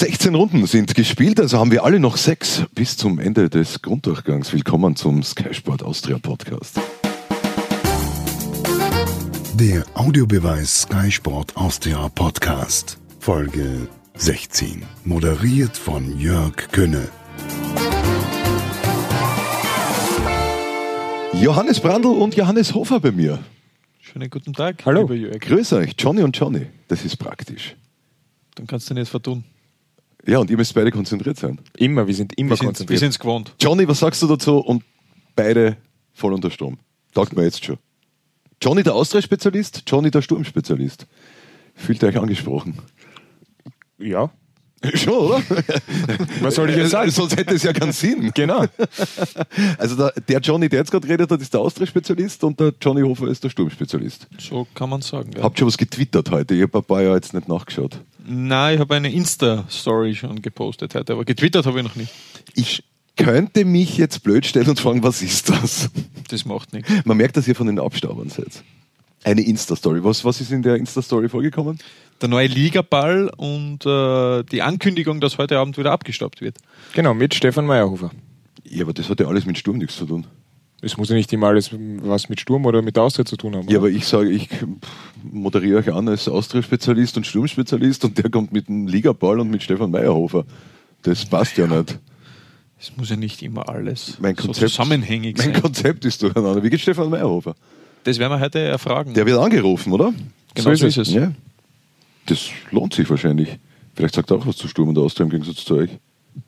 16 Runden sind gespielt, also haben wir alle noch sechs bis zum Ende des Grunddurchgangs. Willkommen zum Sky Sport Austria Podcast. Der Audiobeweis Sky Sport Austria Podcast, Folge 16, moderiert von Jörg Könne. Johannes Brandl und Johannes Hofer bei mir. Schönen guten Tag. Hallo. lieber Jörg. Grüß euch, Johnny und Johnny. Das ist praktisch. Dann kannst du nicht vertun. Ja, und ihr müsst beide konzentriert sein. Immer, wir sind immer Wir sind konzentriert. es gewohnt. Johnny, was sagst du dazu? Und beide voll unter Strom. Sagt mir jetzt schon. Johnny der Austria-Spezialist, Johnny der Sturm-Spezialist. Fühlt ihr euch angesprochen? ja, Schon, oder? was soll ich jetzt sagen? Sonst hätte es ja keinen Sinn. Genau. Also der, der Johnny, der jetzt gerade redet hat, ist der Austria-Spezialist und der Johnny Hofer ist der Sturm-Spezialist. So kann man sagen. Ja. Habt schon was getwittert heute? Ich habe ein paar Jahre jetzt nicht nachgeschaut. Nein, ich habe eine Insta-Story schon gepostet heute, aber getwittert habe ich noch nicht. Ich könnte mich jetzt blöd stellen und fragen, was ist das? Das macht nichts. Man merkt, dass ihr von den Abstaubern seid. Eine Insta-Story. Was, was ist in der Insta-Story vorgekommen? Der neue Ligaball und äh, die Ankündigung, dass heute Abend wieder abgestaubt wird. Genau, mit Stefan Meyerhofer. Ja, aber das hat ja alles mit Sturm nichts zu tun. Es muss ja nicht immer alles was mit Sturm oder mit Austria zu tun haben. Ja, oder? aber ich sage, ich moderiere euch an als Austria-Spezialist und Sturmspezialist und der kommt mit dem Ligaball und mit Stefan Meyerhofer. Das passt ja nicht. Es muss ja nicht immer alles Mein so Konzept, zusammenhängig mein sein. Konzept ist durcheinander. Wie geht Stefan Meyerhofer? Das werden wir heute erfragen. Der wird angerufen, oder? genau so ist es. Ja. Das lohnt sich wahrscheinlich. Vielleicht sagt er auch was zu Sturm und Austria im Gegensatz zu euch.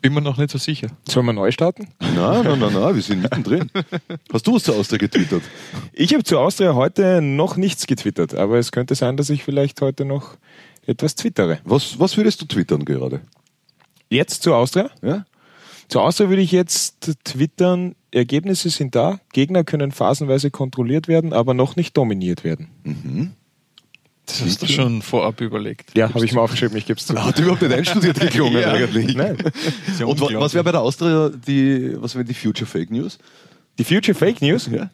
Bin mir noch nicht so sicher. Sollen wir neu starten? Nein, nein, nein, nein, wir sind mittendrin. Hast du was zu Austria getwittert? Ich habe zu Austria heute noch nichts getwittert, aber es könnte sein, dass ich vielleicht heute noch etwas twittere. Was, was würdest du twittern gerade? Jetzt zu Austria? Ja? Zu Austria würde ich jetzt twittern, Ergebnisse sind da, Gegner können phasenweise kontrolliert werden, aber noch nicht dominiert werden. Das hast du schon vorab überlegt. Ja, habe ich mal aufgeschrieben, ich gebe es zu. Hat überhaupt nicht einstudiert geklungen Ja. eigentlich. Nein. Ja Und was wäre bei der Austria die, was die Future Fake News? Die Future Fake News, Ja?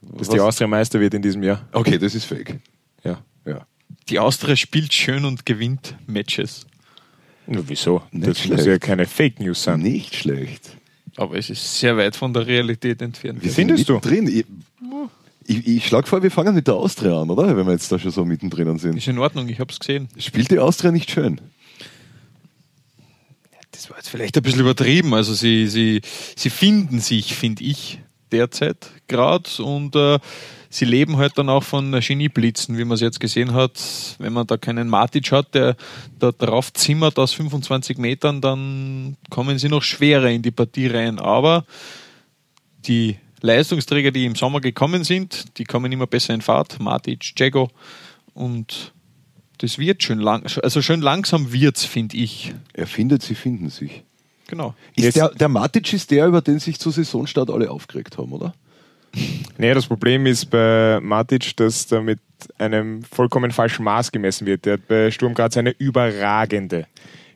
dass die Was? Austria Meister wird in diesem Jahr. Okay, das ist fake. Ja. Ja. Die Austria spielt schön und gewinnt Matches. Nur wieso? Nicht das muss schlecht. ja keine Fake News sein. Nicht schlecht. Aber es ist sehr weit von der Realität entfernt. Wir Findest du? sind drin. Ich, ich, ich schlage vor, wir fangen mit der Austria an, oder? Wenn wir jetzt da schon so mittendrin sind. Ist in Ordnung, ich habe es gesehen. Spielt die Austria nicht schön? Das war jetzt vielleicht ein bisschen übertrieben. Also sie, sie, sie finden sich, finde ich, derzeit gerade und äh, sie leben halt dann auch von Genieblitzen, wie man es jetzt gesehen hat. Wenn man da keinen Matic hat, der da drauf zimmert aus 25 Metern, dann kommen sie noch schwerer in die Partie rein. Aber die Leistungsträger, die im Sommer gekommen sind, die kommen immer besser in Fahrt. Matic, Jago und das wird schön lang, also schön langsam wird's, finde ich. Er findet, sie finden sich. Genau. Ist der, der Matic ist der, über den sich zu Saisonstart alle aufgeregt haben, oder? Nee, das Problem ist bei Matic, dass da mit einem vollkommen falschen Maß gemessen wird. Der hat bei Sturm Graz eine überragende,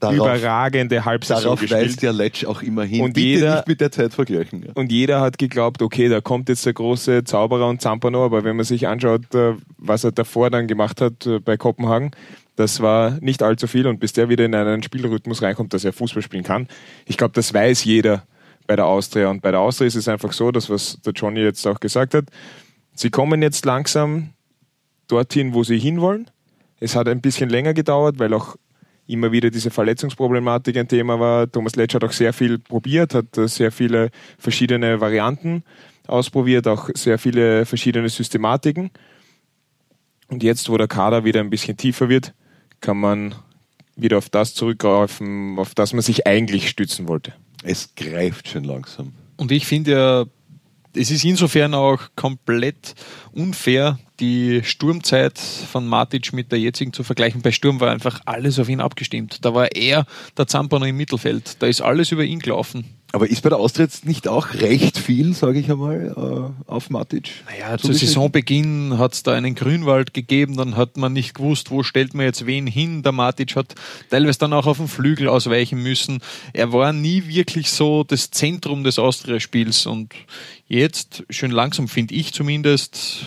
Darauf- überragende Halbsaison Darauf gespielt. weist der Letsch auch immer hin. Und Bitte jeder- nicht mit der Zeit vergleichen. Ja. Und jeder hat geglaubt, okay, da kommt jetzt der große Zauberer und Zampano, aber wenn man sich anschaut, äh, was er davor dann gemacht hat äh, bei Kopenhagen, das war nicht allzu viel und bis der wieder in einen Spielrhythmus reinkommt, dass er Fußball spielen kann, ich glaube, das weiß jeder bei der Austria. Und bei der Austria ist es einfach so, dass was der Johnny jetzt auch gesagt hat, sie kommen jetzt langsam dorthin, wo sie hinwollen. Es hat ein bisschen länger gedauert, weil auch immer wieder diese Verletzungsproblematik ein Thema war. Thomas Letsch hat auch sehr viel probiert, hat äh, sehr viele verschiedene Varianten ausprobiert, auch sehr viele verschiedene Systematiken. Und jetzt, wo der Kader wieder ein bisschen tiefer wird, kann man wieder auf das zurückgreifen, auf das man sich eigentlich stützen wollte. Es greift schon langsam. Und ich finde ja, es ist insofern auch komplett unfair, die Sturmzeit von Matic mit der jetzigen zu vergleichen. Bei Sturm war einfach alles auf ihn abgestimmt. Da war er der Zampano im Mittelfeld. Da ist alles über ihn gelaufen. Aber ist bei der Austria jetzt nicht auch recht viel, sage ich einmal, äh, auf Matic? Naja, zu sie- Saisonbeginn hat es da einen Grünwald gegeben, dann hat man nicht gewusst, wo stellt man jetzt wen hin. Der Matic hat teilweise dann auch auf den Flügel ausweichen müssen. Er war nie wirklich so das Zentrum des Austria-Spiels und jetzt, schön langsam finde ich zumindest,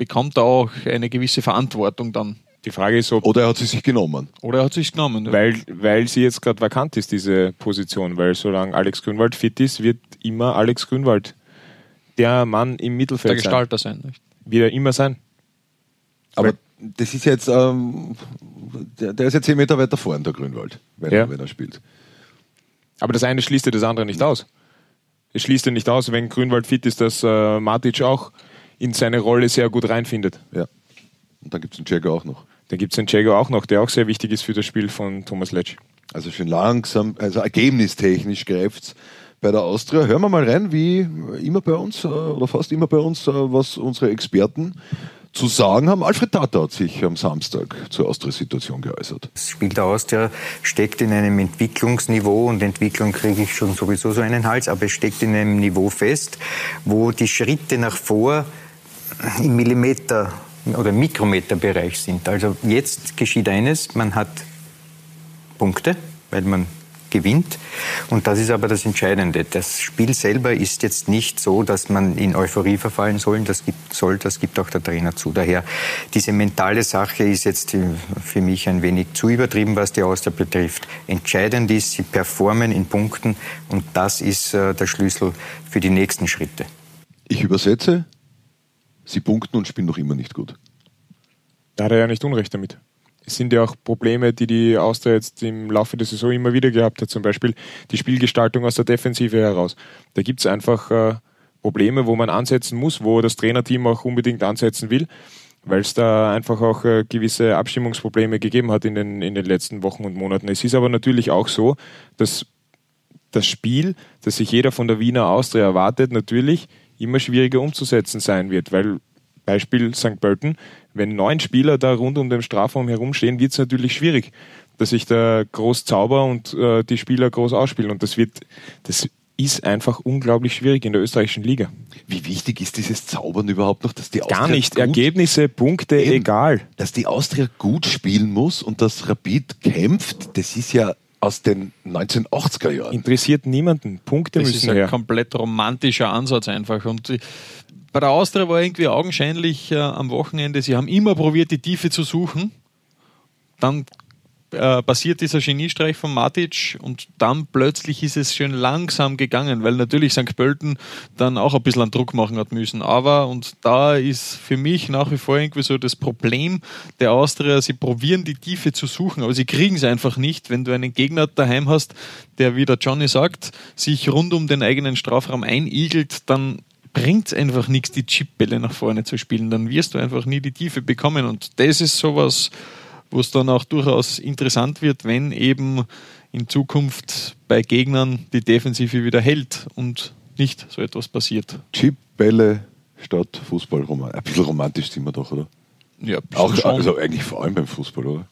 bekommt er auch eine gewisse Verantwortung dann Die Frage ist, ob, Oder er hat sie sich genommen. Oder er hat sich genommen. ja. weil, weil sie jetzt gerade vakant ist, diese Position, weil solange Alex Grünwald fit ist, wird immer Alex Grünwald der Mann im der Mittelfeld sein. Gestalter sein. Nicht? Wird er immer sein. Aber das ist jetzt, ähm, der, der ist jetzt 10 Meter weiter vorn, der Grünwald, wenn, Ja. er, wenn er spielt. Aber das eine schließt ja das andere nicht aus. Es schließt ja nicht aus, wenn Grünwald fit ist, dass äh, Matic auch in seine Rolle sehr gut reinfindet. Ja. Und dann gibt es den Jagger auch noch. Dann gibt es den Jago auch noch, der auch sehr wichtig ist für das Spiel von Thomas Letsch. Also schön langsam, also ergebnistechnisch greift bei der Austria. Hören wir mal rein, wie immer bei uns, äh, oder fast immer bei uns, äh, was unsere Experten zu sagen haben. Alfred Tata hat sich am Samstag zur Austria-Situation geäußert. Das Spiel der Austria steckt in einem Entwicklungsniveau und Entwicklung kriege ich schon sowieso so einen Hals, aber es steckt in einem Niveau fest, wo die Schritte nach vor im Millimeter oder Mikrometerbereich sind. Also jetzt geschieht eines, man hat Punkte, weil man gewinnt. Und das ist aber das Entscheidende. Das Spiel selber ist jetzt nicht so, dass man in Euphorie verfallen soll. Das gibt, soll, das gibt auch der Trainer zu. Daher, diese mentale Sache ist jetzt für mich ein wenig zu übertrieben, was die Austria betrifft. Entscheidend ist, sie performen in Punkten und das ist äh, der Schlüssel für die nächsten Schritte. Ich übersetze, sie punkten und spielen noch immer nicht gut. Da hat er ja nicht Unrecht damit. Es sind ja auch Probleme, die die Austria jetzt im Laufe der Saison immer wieder gehabt hat. Zum Beispiel die Spielgestaltung aus der Defensive heraus. Da gibt es einfach äh, Probleme, wo man ansetzen muss, wo das Trainerteam auch unbedingt ansetzen will, weil es da einfach auch äh, gewisse Abstimmungsprobleme gegeben hat in den, in den letzten Wochen und Monaten. Es ist aber natürlich auch so, dass das Spiel, das sich jeder von der Wiener Austria erwartet, natürlich immer schwieriger umzusetzen sein wird, weil Beispiel St. Pölten, wenn neun Spieler da rund um den Strafraum herumstehen, wird es natürlich schwierig, dass sich da groß zauber und äh, die Spieler groß ausspielen. Und das wird, das ist einfach unglaublich schwierig in der österreichischen Liga. Wie wichtig ist dieses Zaubern überhaupt noch, dass die Austria Gar nicht. gut, Ergebnisse, Punkte, Eben. egal. dass die Austria gut spielen muss und dass Rapid kämpft, das ist ja aus den 1980er Jahren. Interessiert niemanden. Punkte Das ist müssen ein her. komplett romantischer Ansatz einfach. Und bei der Austria war irgendwie augenscheinlich äh, am Wochenende, sie haben immer probiert, die Tiefe zu suchen. Dann äh, passiert dieser Geniestreich von Matic und dann plötzlich ist es schön langsam gegangen, weil natürlich St. Pölten dann auch ein bisschen an Druck machen hat müssen. Aber, und da ist für mich nach wie vor irgendwie so das Problem der Austria, sie probieren die Tiefe zu suchen, aber sie kriegen es einfach nicht, wenn du einen Gegner daheim hast, der, wie der Johnny sagt, sich rund um den eigenen Strafraum einigelt, dann bringt es einfach nichts, die Chipbälle nach vorne zu spielen. Dann wirst du einfach nie die Tiefe bekommen. Und das ist sowas, wo es dann auch durchaus interessant wird, wenn eben in Zukunft bei Gegnern die Defensive wieder hält und nicht so etwas passiert. Chipbälle statt Fußball. Ein bisschen romantisch sind wir doch, oder? Ja, Auch, schon. also eigentlich vor allem beim Fußball, oder?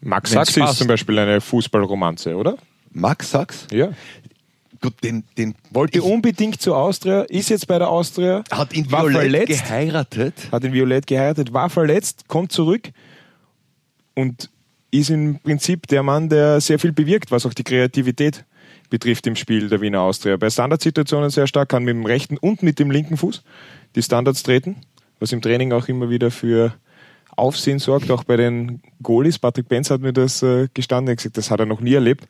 Max Wenn's Sachs ist zum Beispiel eine Fußballromanze, oder? Max Sachs? Ja. Gut, den, den Wollte ich- unbedingt zur Austria, ist jetzt bei der Austria, hat ihn war Violett verletzt. geheiratet. hat in Violett geheiratet, war verletzt, kommt zurück und ist im Prinzip der Mann, der sehr viel bewirkt, was auch die Kreativität betrifft im Spiel der Wiener Austria. Bei Standardsituationen sehr stark, kann mit dem rechten und mit dem linken Fuß die Standards treten, was im Training auch immer wieder für Aufsehen sorgt, auch bei den Goalies. Patrick Benz hat mir das äh, gestanden, er hat gesagt, das hat er noch nie erlebt,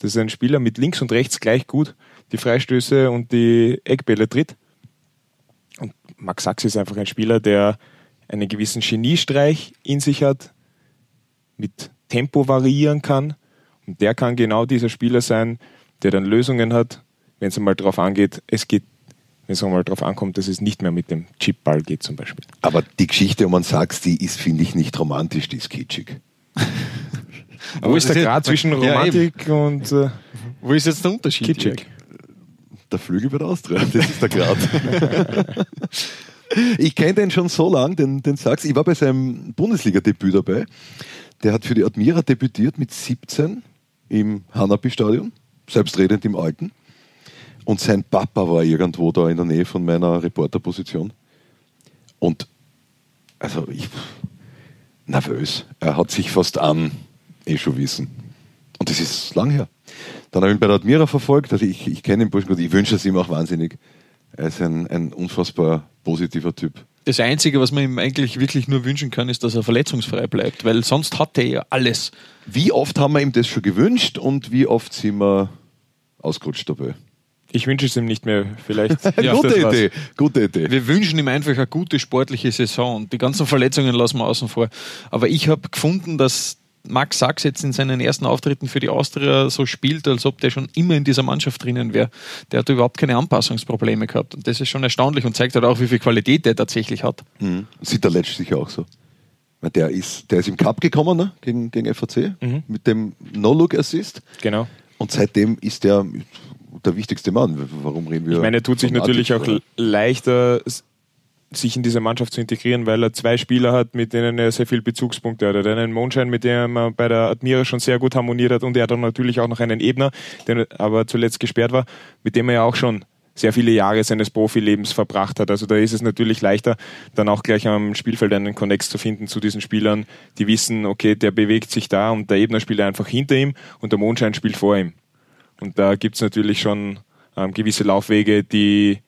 dass ein Spieler mit links und rechts gleich gut die Freistöße und die Eckbälle tritt. Und Max Sachs ist einfach ein Spieler, der einen gewissen Geniestreich in sich hat, mit Tempo variieren kann. Und der kann genau dieser Spieler sein, der dann Lösungen hat, wenn es einmal drauf angeht. Es geht, wenn es einmal drauf ankommt, dass es nicht mehr mit dem Chipball geht zum Beispiel. Aber die Geschichte um einen Sachs, die ist, finde ich, nicht romantisch, die ist kitschig. Wo ist der ist- Grad zwischen Ja, Romantik und äh, Wo ist jetzt der Unterschied? kitschig? Der Flügel bei der Austria, das ist der Grad. ich kenne den schon so lang, den, den Sachs. Ich war bei seinem Bundesliga-Debüt dabei. Der hat für die Admira debütiert mit 17 im Hanapi-Stadion, selbstredend im Alten. Und sein Papa war irgendwo da in der Nähe von meiner Reporterposition. Und also ich nervös. Er hat sich fast an, eh schon wissen. Und das ist lang her. Dann habe ich ihn bei der Admira verfolgt. Also ich, ich kenne den Burschen gut. Ich wünsche es ihm auch wahnsinnig. Er ist ein, ein unfassbar positiver Typ. Das Einzige, was man ihm eigentlich wirklich nur wünschen kann, ist, dass er verletzungsfrei bleibt, weil sonst hat er ja alles. Wie oft haben wir ihm das schon gewünscht und wie oft sind wir ausgerutscht dabei? Ich wünsche es ihm nicht mehr. Vielleicht. Ja, gute. Idee, gute Idee. Wir wünschen ihm einfach eine gute sportliche Saison und die ganzen Verletzungen lassen wir außen vor. Aber ich habe gefunden, dass Max Sachs jetzt in seinen ersten Auftritten für die Austria so spielt, als ob der schon immer in dieser Mannschaft drinnen wäre. Der hat überhaupt keine Anpassungsprobleme gehabt. Und das ist schon erstaunlich und zeigt halt auch, wie viel Qualität der tatsächlich hat. Mhm. Sieht der Letsch sicher auch so. Weil Der ist, der ist im Cup gekommen ne? gegen, gegen FAC mit dem No-Look-Assist Genau. und seitdem ist der der wichtigste Mann. Warum reden wir? Ich meine, er tut sich natürlich auch Matic, l- leichter, sich in diese Mannschaft zu integrieren, weil er zwei Spieler hat, mit denen er sehr viel Bezugspunkte hat. Er hat einen Mondschein, mit dem er bei der Admira schon sehr gut harmoniert hat und er hat dann natürlich auch noch einen Ebner, der aber zuletzt gesperrt war, mit dem er ja auch schon sehr viele Jahre seines Profilebens verbracht hat. Also da ist es natürlich leichter, dann auch gleich am Spielfeld einen Connex zu finden zu diesen Spielern, die wissen, okay, der bewegt sich da und der Ebner spielt einfach hinter ihm und der Mondschein spielt vor ihm. Und da gibt's natürlich schon ähm, gewisse Laufwege, die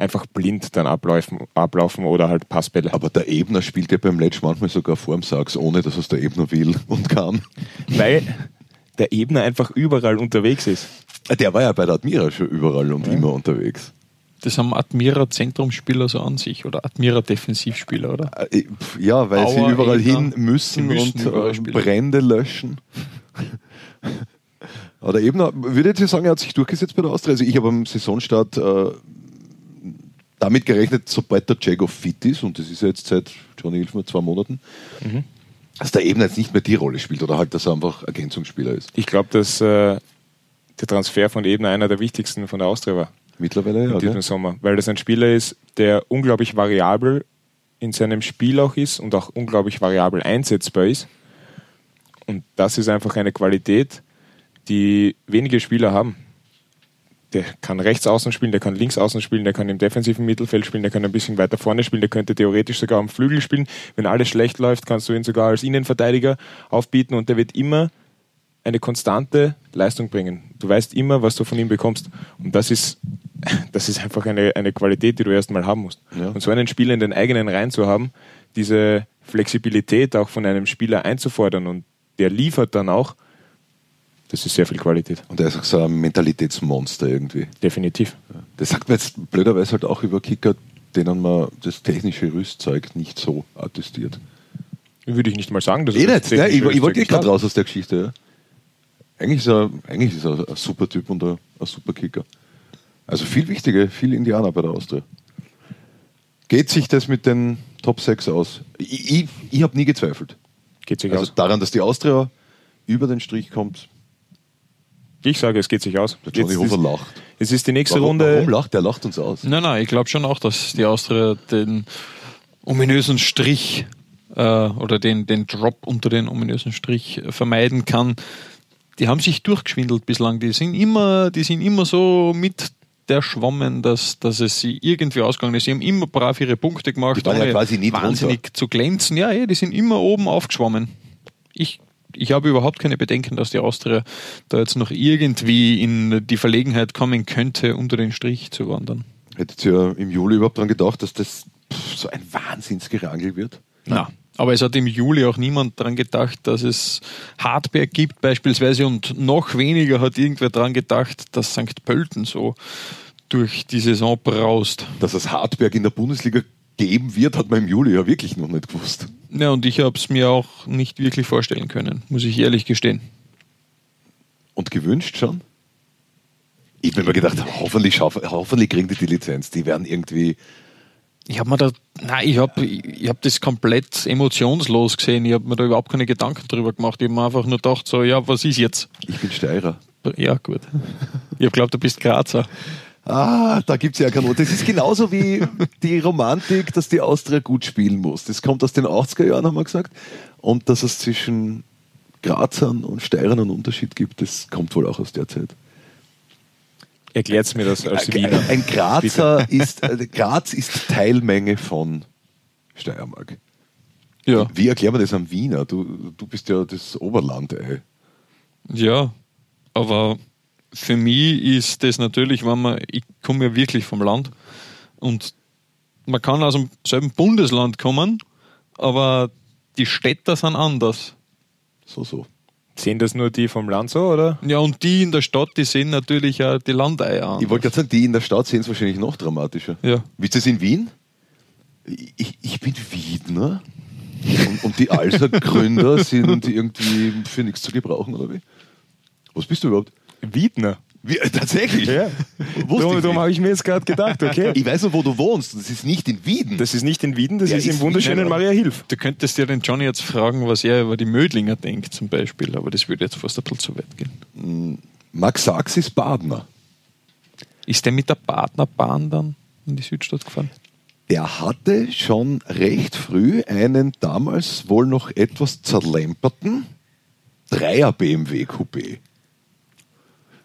einfach blind dann ablaufen, ablaufen oder halt Passbälle. Aber der Ebner spielt ja beim Letsch manchmal sogar vorm Sachs, ohne dass es der Ebner will und kann. Weil der Ebner einfach überall unterwegs ist. Der war ja bei der Admira schon überall und immer unterwegs. Das haben Admira-Zentrumsspieler so an sich oder Admira-Defensivspieler, oder? Äh, pf, Ja, weil sie Auer, überall Ebner, hin müssen, müssen und äh. Brände löschen. Aber der Ebner, würde ich jetzt sagen, er hat sich durchgesetzt bei der Austria. Also ich habe am Saisonstart äh, damit gerechnet, sobald der Jago fit ist, und das ist ja jetzt seit, Johnny, hilf mir, zwei Monaten, dass der Ebner jetzt nicht mehr die Rolle spielt oder halt, dass er einfach Ergänzungsspieler ist. Ich glaube, dass äh, der Transfer von Ebner einer der wichtigsten von der Austria war Mittlerweile, ja. in diesem gell? Sommer, weil das ein Spieler ist, der unglaublich variabel in seinem Spiel auch ist und auch unglaublich variabel einsetzbar ist. Und das ist einfach eine Qualität, die wenige Spieler haben. Der kann rechts außen spielen, der kann links außen spielen, der kann im defensiven Mittelfeld spielen, der kann ein bisschen weiter vorne spielen, der könnte theoretisch sogar am Flügel spielen. Wenn alles schlecht läuft, kannst du ihn sogar als Innenverteidiger aufbieten und der wird immer eine konstante Leistung bringen. Du weißt immer, was du von ihm bekommst. Und das ist, das ist einfach eine, eine Qualität, die du erstmal haben musst. Ja. Und so einen Spieler in den eigenen Reihen zu haben, diese Flexibilität auch von einem Spieler einzufordern und der liefert dann auch, das ist sehr viel Qualität. Und er ist auch so ein Mentalitätsmonster irgendwie. Definitiv. Das sagt man jetzt blöderweise halt auch über Kicker, denen man das technische Rüstzeug nicht so attestiert. Würde ich nicht mal sagen. dass Eh nicht, ne? ich, ich wollte eh gerade ist. raus aus der Geschichte. Ja. Eigentlich ist er, eigentlich ist er ein super Typ und ein, ein super Kicker. Also viel wichtiger, viel Indianer bei der Austria. Geht sich das mit den Top 6 aus? Ich, ich, ich habe nie gezweifelt. Geht sich Also aus. daran, dass die Austria über den Strich kommt, Ich sage, es geht sich aus. der Johnny Jetzt Hofer ist, lacht. es ist die nächste Warum, Runde. warum lacht? Der lacht uns aus. Nein, nein, ich glaube schon auch, dass die Austria den ominösen Strich äh, oder den, den Drop unter den ominösen Strich vermeiden kann. Die haben sich durchgeschwindelt bislang. Die sind immer, die sind immer so mit der Schwammen, dass, dass es sie irgendwie ausgegangen ist. Sie haben immer brav ihre Punkte gemacht, Die waren ja quasi nie wahnsinnig zu glänzen. Ja, ja, die sind immer oben aufgeschwommen. Ich, ich habe überhaupt keine Bedenken, dass die Austria da jetzt noch irgendwie in die Verlegenheit kommen könnte, unter den Strich zu wandern. Hättet ihr im Juli überhaupt daran gedacht, dass das pff, so ein Wahnsinnsgerangel wird? Na, aber es hat im Juli auch niemand daran gedacht, dass es Hartberg gibt beispielsweise und noch weniger hat irgendwer daran gedacht, dass St. Pölten so durch die Saison braust. Dass es Hartberg in der Bundesliga geben wird, hat man im Juli ja wirklich noch nicht gewusst. Ja, und ich habe es mir auch nicht wirklich vorstellen können, muss ich ehrlich gestehen. Und gewünscht schon? Ich bin mir gedacht, hoffentlich, hoffentlich kriegen die die Lizenz. Die werden irgendwie. Ich habe mir da, nein, ich habe ich hab das komplett emotionslos gesehen. Ich habe mir da überhaupt keine Gedanken drüber gemacht. Ich habe mir einfach nur gedacht, so, ja, was ist jetzt? Ich bin Steirer. Ja, gut. Ich habe glaubt, du bist Grazer. Ah, da gibt es ja keinen. Das ist genauso wie die Romantik, dass die Austria gut spielen muss. Das kommt aus den 80er Jahren, haben wir gesagt. Und dass es zwischen Grazern und Steirern einen Unterschied gibt, das kommt wohl auch aus der Zeit. Erklärt mir das als Wiener. ein Grazer ist, äh, Graz ist Teilmenge von Steiermark. Ja. Wie erklären wir das am Wiener? Du, du bist ja das Oberland, ey. Ja, aber für mich ist das natürlich, wenn man, ich komme ja wirklich vom Land und man kann aus demselben Bundesland kommen, aber die Städte sind anders. So, so. Sehen das nur die vom Land so, oder? Ja, und die in der Stadt, die sehen natürlich auch die Landeier an. Ich wollte gerade sagen, die in der Stadt sehen es wahrscheinlich noch dramatischer. Ja. Wisst ihr es in Wien? Ich, ich bin Wiedner und, und die Alsa-Gründer sind irgendwie für nichts zu gebrauchen, oder wie? Was bist du überhaupt? Wiedner. Wie, äh, tatsächlich? Ja. Wusste Darum, darum habe ich mir jetzt gerade gedacht, okay. Ich weiß noch, wo du wohnst. Das ist nicht in Wieden. Das ist nicht in Wieden, das Ja, ist ist im wunderschönen Maria Hilf. Du könntest ja den Johnny jetzt fragen, was er über die Mödlinger denkt, zum Beispiel, aber das würde jetzt fast ein bisschen zu weit gehen. Max Sachs ist Badner. Ist der mit der Partnerbahn dann in die Südstadt gefahren? Der hatte schon recht früh einen damals wohl noch etwas zerlemperten Dreier BMW Coupé.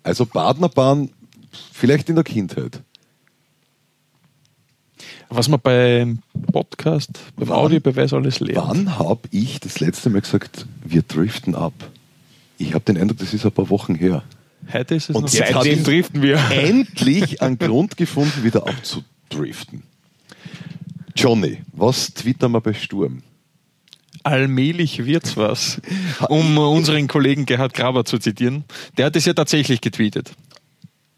Also Badnerbahn vielleicht in der Kindheit. Was man beim Podcast, beim Wann- Audiobeweis alles lernt. Wann habe ich das letzte Mal gesagt, wir driften ab? Ich habe den Eindruck, das ist ein paar Wochen her. Heute ist es Und jetzt Seitdem driften wir. Endlich einen Grund gefunden, wieder abzudriften. Johnny, was twittern wir bei Sturm? Allmählich wird's was. Um unseren Kollegen Gerhard Graber zu zitieren. Der hat es ja tatsächlich getweetet.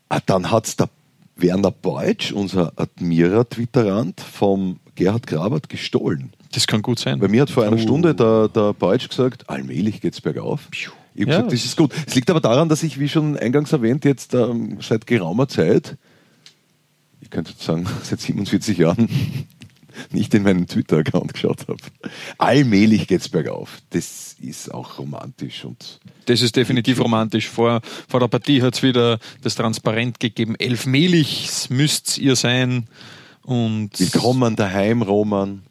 Ah, dann hat es der Werner Beutsch, unser Admira-Twitterant, vom Gerhard Grabert gestohlen. Das kann gut sein. Bei mir hat vor einer Stunde der, der Beutsch gesagt, allmählich geht's bergauf. Ich habe Ja, gesagt, das ist gut. Es liegt aber daran, dass ich, wie schon eingangs erwähnt, jetzt ähm, seit geraumer Zeit, ich könnte sagen, seit 47 Jahren, nicht in meinen Twitter-Account geschaut habe. Allmählich geht's bergauf. Das ist auch romantisch und Das ist definitiv romantisch. Vor, vor der Partie hat es wieder das Transparent gegeben. Elfmählich müsst ihr sein. Und willkommen daheim, Roman.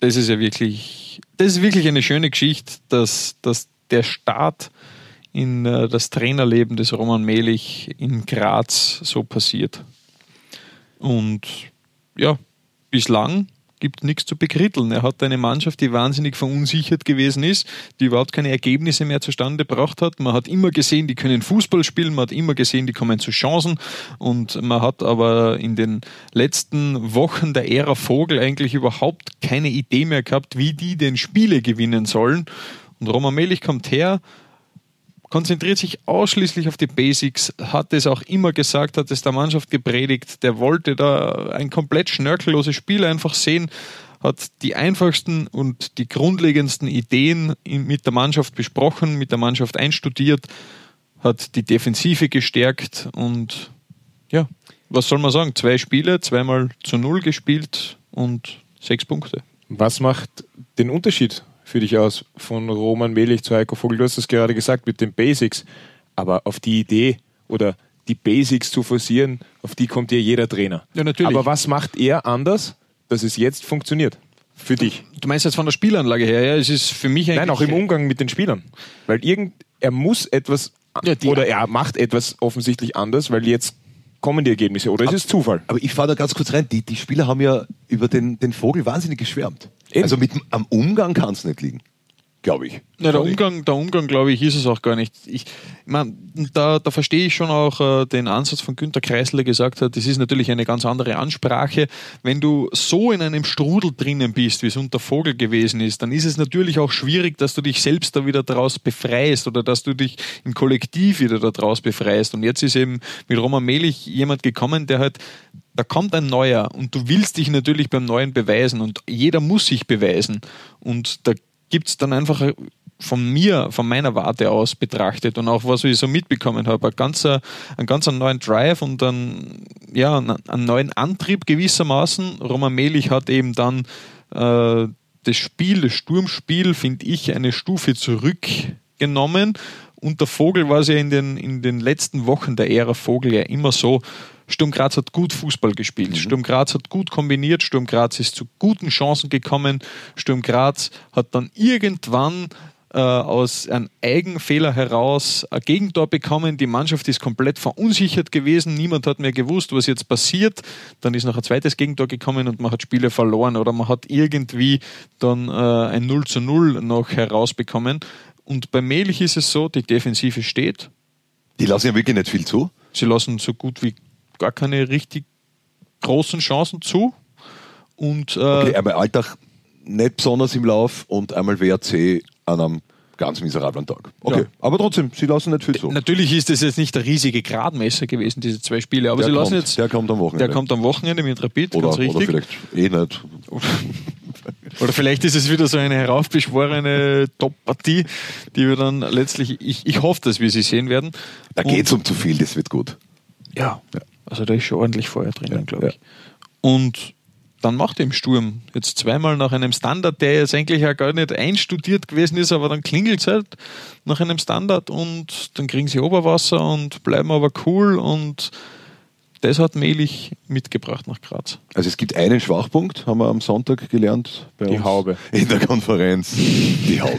das ist ja wirklich, das ist wirklich eine schöne Geschichte, dass, dass der Start in äh, das Trainerleben des Roman Mehlich in Graz so passiert. Und ja, bislang gibt nichts zu bekritteln. Er hat eine Mannschaft, die wahnsinnig verunsichert gewesen ist, die überhaupt keine Ergebnisse mehr zustande gebracht hat. Man hat immer gesehen, die können Fußball spielen, man hat immer gesehen, die kommen zu Chancen und man hat aber in den letzten Wochen der Ära Vogel eigentlich überhaupt keine Idee mehr gehabt, wie die den Spiele gewinnen sollen. Und Roman Melich kommt her, konzentriert sich ausschließlich auf die Basics, hat es auch immer gesagt, hat es der Mannschaft gepredigt, der wollte da ein komplett schnörkelloses Spiel einfach sehen, hat die einfachsten und die grundlegendsten Ideen mit der Mannschaft besprochen, mit der Mannschaft einstudiert, hat die Defensive gestärkt und ja, was soll man sagen? Zwei Spiele, zweimal zu null gespielt und sechs Punkte. Was macht den Unterschied für dich aus von Roman Melich zu Heiko Vogel? Du hast es gerade gesagt mit den Basics, aber auf die Idee oder die Basics zu forcieren, auf die kommt ja jeder Trainer. Ja, natürlich. Aber was macht er anders, dass es jetzt funktioniert? Für dich? Du meinst jetzt von der Spielanlage her, ja, es ist für mich eigentlich. Nein, auch im Umgang mit den Spielern. Weil irgend, er muss etwas Ja, oder er macht etwas offensichtlich anders, weil jetzt kommen die Ergebnisse oder es ist Zufall. Aber ich fahre da ganz kurz rein. Die, die Spieler haben ja über den, den Vogel wahnsinnig geschwärmt. Eben. Also mit, dem- am Umgang kann es nicht liegen. Glaube ich. Ja, der. Umgang, der Umgang, glaube ich, ist es auch gar nicht. Ich, ich meine, da, da verstehe ich schon auch äh, den Ansatz von Günter Kreisler, der gesagt hat, das ist natürlich eine ganz andere Ansprache. Wenn du so in einem Strudel drinnen bist, wie es unter Vogel gewesen ist, dann ist es natürlich auch schwierig, dass du dich selbst da wieder daraus befreist oder dass du dich im Kollektiv wieder daraus befreist. Und jetzt ist eben mit Roman Melich jemand gekommen, der halt da kommt ein neuer und du willst dich natürlich beim Neuen beweisen und jeder muss sich beweisen. Und da gibt es dann einfach von mir, von meiner Warte aus betrachtet und auch was ich so mitbekommen habe, ein ganzer, einen ganz neuen Drive und dann, ja, einen, einen neuen Antrieb gewissermaßen. Roman Melich hat eben dann äh, das Spiel, das Sturmspiel, finde ich, eine Stufe zurückgenommen. Unter Vogel war es ja in den, in den letzten Wochen der Ära Vogel ja immer so, Sturm Graz hat gut Fußball gespielt. Sturm Graz hat gut kombiniert. Sturm Graz ist zu guten Chancen gekommen. Sturm Graz hat dann irgendwann äh, aus einem Eigenfehler heraus ein Gegentor bekommen. Die Mannschaft ist komplett verunsichert gewesen. Niemand hat mehr gewusst, was jetzt passiert. Dann ist noch ein zweites Gegentor gekommen und man hat Spiele verloren oder man hat irgendwie dann äh, ein 0 zu 0 noch herausbekommen. Und bei Melich ist es so, die Defensive steht. Die lassen ja wirklich nicht viel zu. Sie lassen so gut wie gar keine richtig großen Chancen zu. Und äh, Okay, einmal Alltag nicht besonders im Lauf und einmal WRC an einem ganz miserablen Tag. Okay, Ja. aber trotzdem, sie lassen nicht viel zu. natürlich ist das jetzt nicht der riesige Gradmesser gewesen, diese zwei Spiele, aber Der sie lassen kommt, jetzt. der kommt am Wochenende. Der kommt am Wochenende mit Rapid, oder, ganz richtig. oder vielleicht eh nicht. Oder vielleicht ist es wieder so eine heraufbeschworene Top-Partie, die wir dann letztlich, ich, ich hoffe, dass wir sie sehen werden. Da geht es um zu viel, das wird gut. Ja, also da ist schon ordentlich Feuer drinnen, Ja, glaube ja. ich. Und dann macht er im Sturm jetzt zweimal nach einem Standard, der jetzt eigentlich ja gar nicht einstudiert gewesen ist, aber dann klingelt es halt nach einem Standard und dann kriegen sie Oberwasser und bleiben aber cool und das hat Melich mitgebracht nach Graz. Also es gibt einen Schwachpunkt, haben wir am Sonntag gelernt. Bei Die uns Haube. In der Konferenz. Die Haube.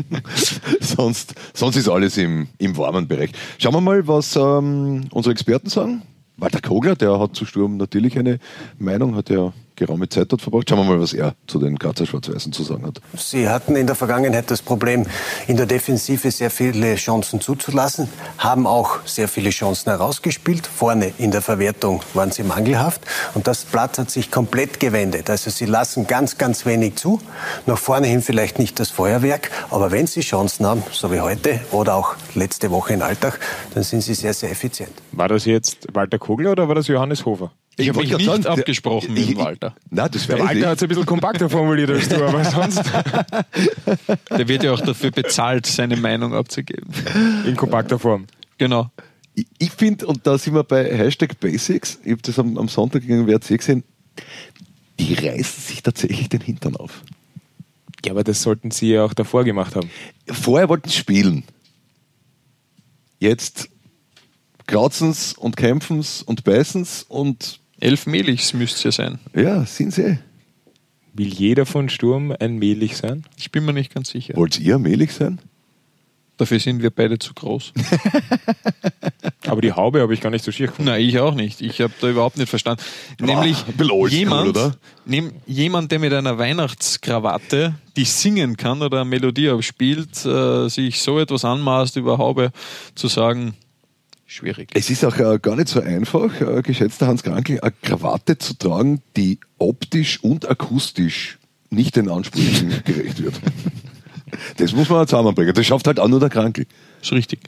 sonst, sonst ist alles im, im warmen Bereich. Schauen wir mal, was ähm, unsere Experten sagen. Walter Kogler, der hat zu Sturm natürlich eine Meinung, hat ja geraume Zeit dort verbracht. Schauen wir mal, was er zu den Grazer Schwarz-Weißen zu sagen hat. Sie hatten in der Vergangenheit das Problem, in der Defensive sehr viele Chancen zuzulassen, haben auch sehr viele Chancen herausgespielt. Vorne in der Verwertung waren sie mangelhaft. Und das Blatt hat sich komplett gewendet. Also sie lassen ganz, ganz wenig zu. Nach vorne hin vielleicht nicht das Feuerwerk, aber wenn sie Chancen haben, so wie heute oder auch letzte Woche in Alltag, dann sind sie sehr, sehr effizient. War das jetzt Walter Kogler oder war das Johannes Hofer? Ich habe mich nicht sagen, abgesprochen ich- mit Walter. Nein, das Der Walter hat es ein bisschen kompakter formuliert als du, aber sonst Der wird ja auch dafür bezahlt, seine Meinung abzugeben. in kompakter Form. Genau. Ich, ich finde, und da sind wir bei Hashtag Basics, ich habe das am, am Sonntag gegen WRC gesehen, die reißen sich tatsächlich den Hintern auf. Ja, aber das sollten sie ja auch davor gemacht haben. Vorher wollten sie spielen. Jetzt krauzen's und kämpfen's und beißen's und Elf Melichs müsste es ja sein. ja, sind sie. Will jeder von Sturm ein Mehlig sein? Ich bin mir nicht ganz sicher. Wollt ihr mehlig sein? Dafür sind wir beide zu groß. Aber die Haube habe ich gar nicht so schier gefunden. Nein, ich auch nicht. Ich habe da überhaupt nicht verstanden. Nämlich oldschool, jemand, oder? nehm, jemand, der mit einer Weihnachtskrawatte, die singen kann oder eine Melodie abspielt, äh, sich so etwas anmaßt über Haube zu sagen, schwierig. Es ist auch äh, gar nicht so einfach, äh, geschätzter Hans Krankel, eine Krawatte zu tragen, die optisch und akustisch nicht den Ansprüchen gerecht wird. Das muss man zusammenbringen. Das schafft halt auch nur der Krankel. Ist richtig.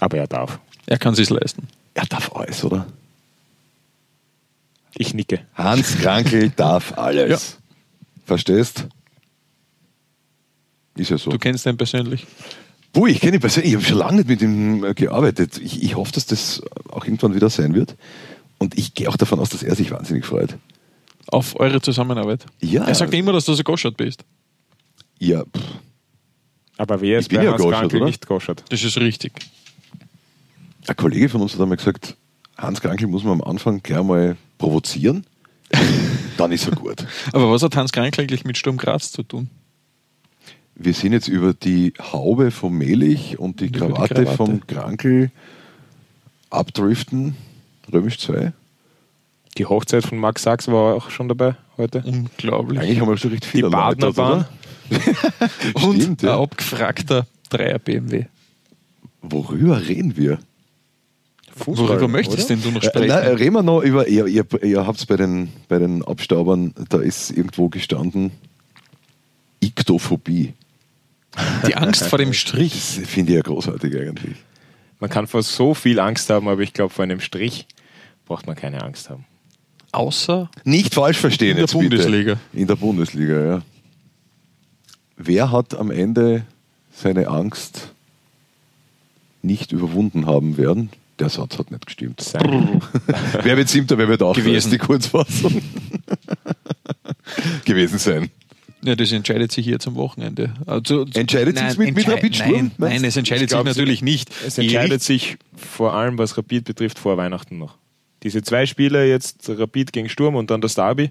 Aber er darf. Er kann sich's leisten. Er darf alles, oder? Ich nicke. Hans Krankel darf alles. Verstehst? Ist ja so. Du kennst ihn persönlich. Puh, ich kenne ihn persönlich, ich habe schon lange nicht mit ihm äh, gearbeitet. Ich, ich hoffe, dass das auch irgendwann wieder sein wird. Und ich gehe auch davon aus, dass er sich wahnsinnig freut. Auf eure Zusammenarbeit. Ja. Er sagt immer, dass du so Goschert bist. Ja, pff, Aber wer ist Ich bin bei ja Hans Goschert, oder? nicht Goschert? Das ist richtig. ein Kollege von uns hat einmal gesagt, Hans Krankel muss man am Anfang gleich mal provozieren. Dann ist er gut. Aber was hat Hans Krankel eigentlich mit Sturm Graz zu tun? Wir sind jetzt über die Haube vom Melich und die Und über die Krawatte, Krawatte. vom Krankel abdriften. Römisch 2. Die Hochzeit von Max Sachs war auch schon dabei heute. Unglaublich. Eigentlich haben wir schon recht Die viele Leute, Badnerbahn. Und Stimmt, ein ja. abgefragter Dreier BMW. Worüber reden wir? Fußball, Worüber möchtest oder? denn du noch Äh, sprechen? nein, reden wir noch über, ihr, ihr, ihr habt es bei den, bei den Abstaubern, da ist irgendwo gestanden, Iktophobie. Die Angst vor dem Strich. Das finde ich ja großartig eigentlich. Man kann vor so viel Angst haben, aber ich glaube, vor einem Strich braucht man keine Angst haben. Außer Nicht falsch verstehen In der jetzt bitte. Bundesliga. In der Bundesliga, ja. Wer hat am Ende seine Angst nicht überwunden haben werden? Der Satz hat nicht gestimmt. Wer wird siebter, wer wird auch Gewesen. die Kurzfassung. Gewesen sein. Ja, das entscheidet sich jetzt am Wochenende. Also, Entscheidet sich's mit- mit Rapid Sturm, Nein, nein, es entscheidet sich natürlich nicht. Es entscheidet sich vor allem, was Rapid betrifft, vor Weihnachten noch. Diese zwei Spiele, jetzt Rapid gegen Sturm und dann das Derby.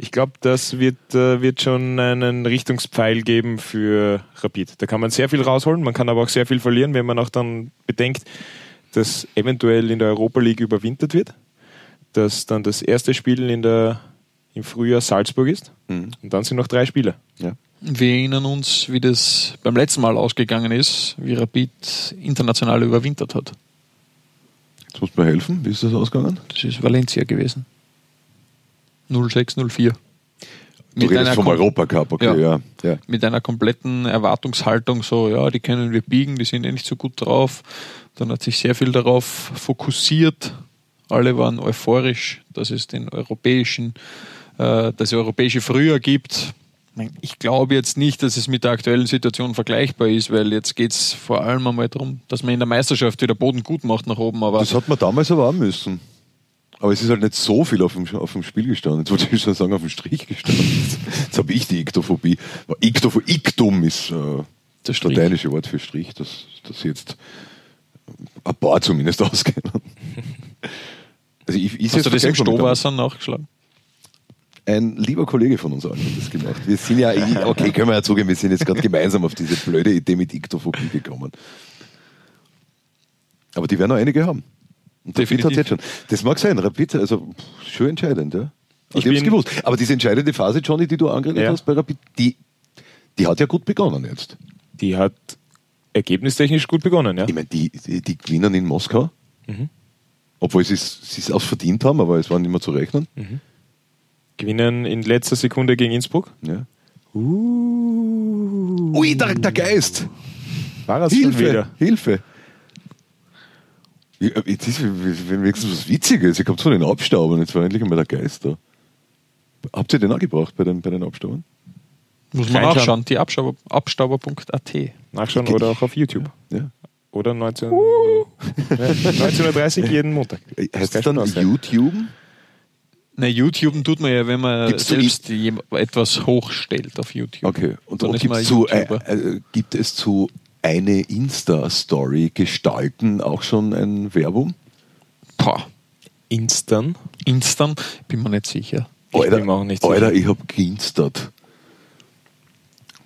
Ich glaube, das wird, äh, wird schon einen Richtungspfeil geben für Rapid. Da kann man sehr viel rausholen, man kann aber auch sehr viel verlieren, wenn man auch dann bedenkt, dass eventuell in der Europa League überwintert wird, dass dann das erste Spiel in der, im Frühjahr Salzburg ist Mhm. und dann sind noch drei Spiele. Ja. Wir erinnern uns, wie das beim letzten Mal ausgegangen ist, wie Rapid international überwintert hat. Jetzt muss mir helfen. Wie ist das ausgegangen? Das ist Valencia gewesen. 06, 04. Du redest vom Europacup, okay, ja. Ja. ja. mit einer kompletten Erwartungshaltung, so, ja, die können wir biegen, die sind eh nicht so gut drauf. Dann hat sich sehr viel darauf fokussiert. Alle waren euphorisch, dass es den europäischen, äh, das europäische Frühjahr gibt. Ich glaube jetzt nicht, dass es mit der aktuellen Situation vergleichbar ist, weil jetzt geht es vor allem einmal darum, dass man in der Meisterschaft wieder Boden gut macht nach oben. Aber Das hat man damals aber auch müssen. Aber es ist halt nicht so viel auf dem, auf dem Spiel gestanden. Jetzt wollte ich schon sagen, auf dem Strich gestanden. Jetzt habe ich die Iktophobie. Iktopho Iktum ist äh, das lateinische Wort für Strich, das, das jetzt ein paar zumindest auskennen. Also ich, ich hast du das im. Stohwasser nachgeschlagen? Ein lieber Kollege von uns allen hat das gemacht. Wir sind ja, okay, können wir ja zugeben, wir sind jetzt gerade gemeinsam auf diese blöde Idee mit Iktophobie gekommen. Aber die werden noch einige haben. Und Rapid hat jetzt schon. Das mag sein, Rapid, also pff, schon entscheidend, ja. Ich Ich habe es gewusst. Aber diese entscheidende Phase, Johnny, die du angeredet Ja. hast bei Rapid, die, die hat ja gut begonnen jetzt. Die hat ergebnistechnisch gut begonnen, ja. Ich meine, die, die, die gewinnen in Moskau, Mhm. obwohl sie es sie es auch verdient haben, aber es war nicht mehr zu rechnen. Gewinnen in letzter Sekunde gegen Innsbruck. Ja. Ui, der, der Geist! War schon Hilfe! wieder. Hilfe! Ja, Jetzt ist wenn wenigstens was Witziges. Ich komme zu den Abstaubern, jetzt war endlich einmal der Geist da. Habt ihr den auch gebraucht bei den, bei den Abstaubern? Muss man nachschauen, die Abstauber, Abstauber.at. Nachschauen oder auch auf YouTube. Ja. Oder 19, ja, 19.30 Uhr jeden Montag. Heißt Sky es dann. YouTube? Na, YouTube tut man ja, wenn man Gibt's so selbst etwas hochstellt auf YouTube. Okay. Und, Dann und gibt, zu, äh, äh, gibt es zu eine Insta-Story gestalten auch schon ein Werbung? Pah, Instan. Instant, bin mir nicht sicher. Ich bin mir auch nicht sicher. Alter, ich hab geinstert.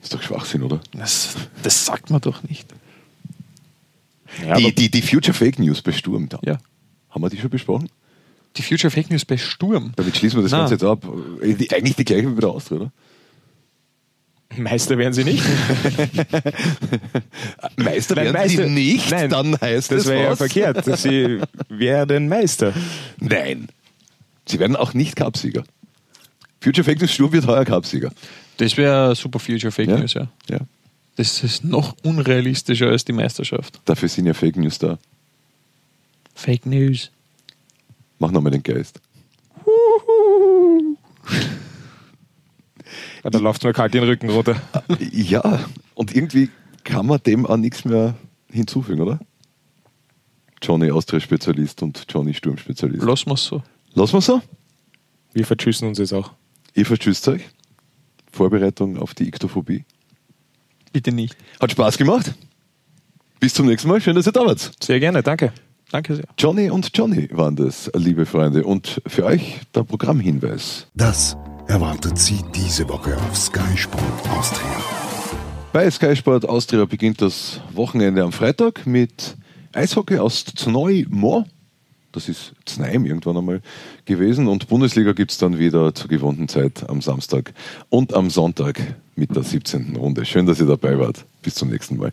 Ist doch Schwachsinn, oder? Das, das sagt man doch nicht. Ja, die, die, die Future Fake News bei Sturm, da. Ja. haben wir die schon besprochen? Die Future Fake News bei Sturm. Damit schließen wir das Na. Ganze jetzt ab. Äh, eigentlich die gleiche wie bei der Austria, oder? Meister werden sie nicht. Meister Nein, werden Meister- sie nicht, Nein, dann heißt Das es wäre ja verkehrt. Sie werden Meister. Nein. Sie werden auch nicht Cupsieger. Future Fake News Sturm wird heuer Cupsieger. Das wäre super Future Fake Ja? News, ja. Ja. Das ist noch unrealistischer als die Meisterschaft. Dafür sind ja Fake News da. Fake News. Mach nochmal den Geist. Ja, da läuft mir kalt den Rücken runter. Ja, und irgendwie kann man dem auch nichts mehr hinzufügen, oder? Johnny Austria-Spezialist und Johnny Sturm-Spezialist. Lassen wir es so. Lassen wir so. Wir vertschüssen uns jetzt auch. Ihr vertschüsst euch. Vorbereitung auf die Iktophobie. Bitte nicht. Hat Spaß gemacht. Bis zum nächsten Mal. Schön, dass ihr da wart. Sehr gerne, danke. Danke sehr. Johnny und Johnny waren das, liebe Freunde. Und für euch der Programmhinweis. Das erwartet Sie diese Woche auf Sky Sport Austria. Bei Sky Sport Austria beginnt das Wochenende am Freitag mit Eishockey aus Znoi-Moor. Das ist Znaim irgendwann einmal gewesen. Und Bundesliga gibt es dann wieder zur gewohnten Zeit am Samstag und am Sonntag mit der 17. Runde. Schön, dass ihr dabei wart. Bis zum nächsten Mal.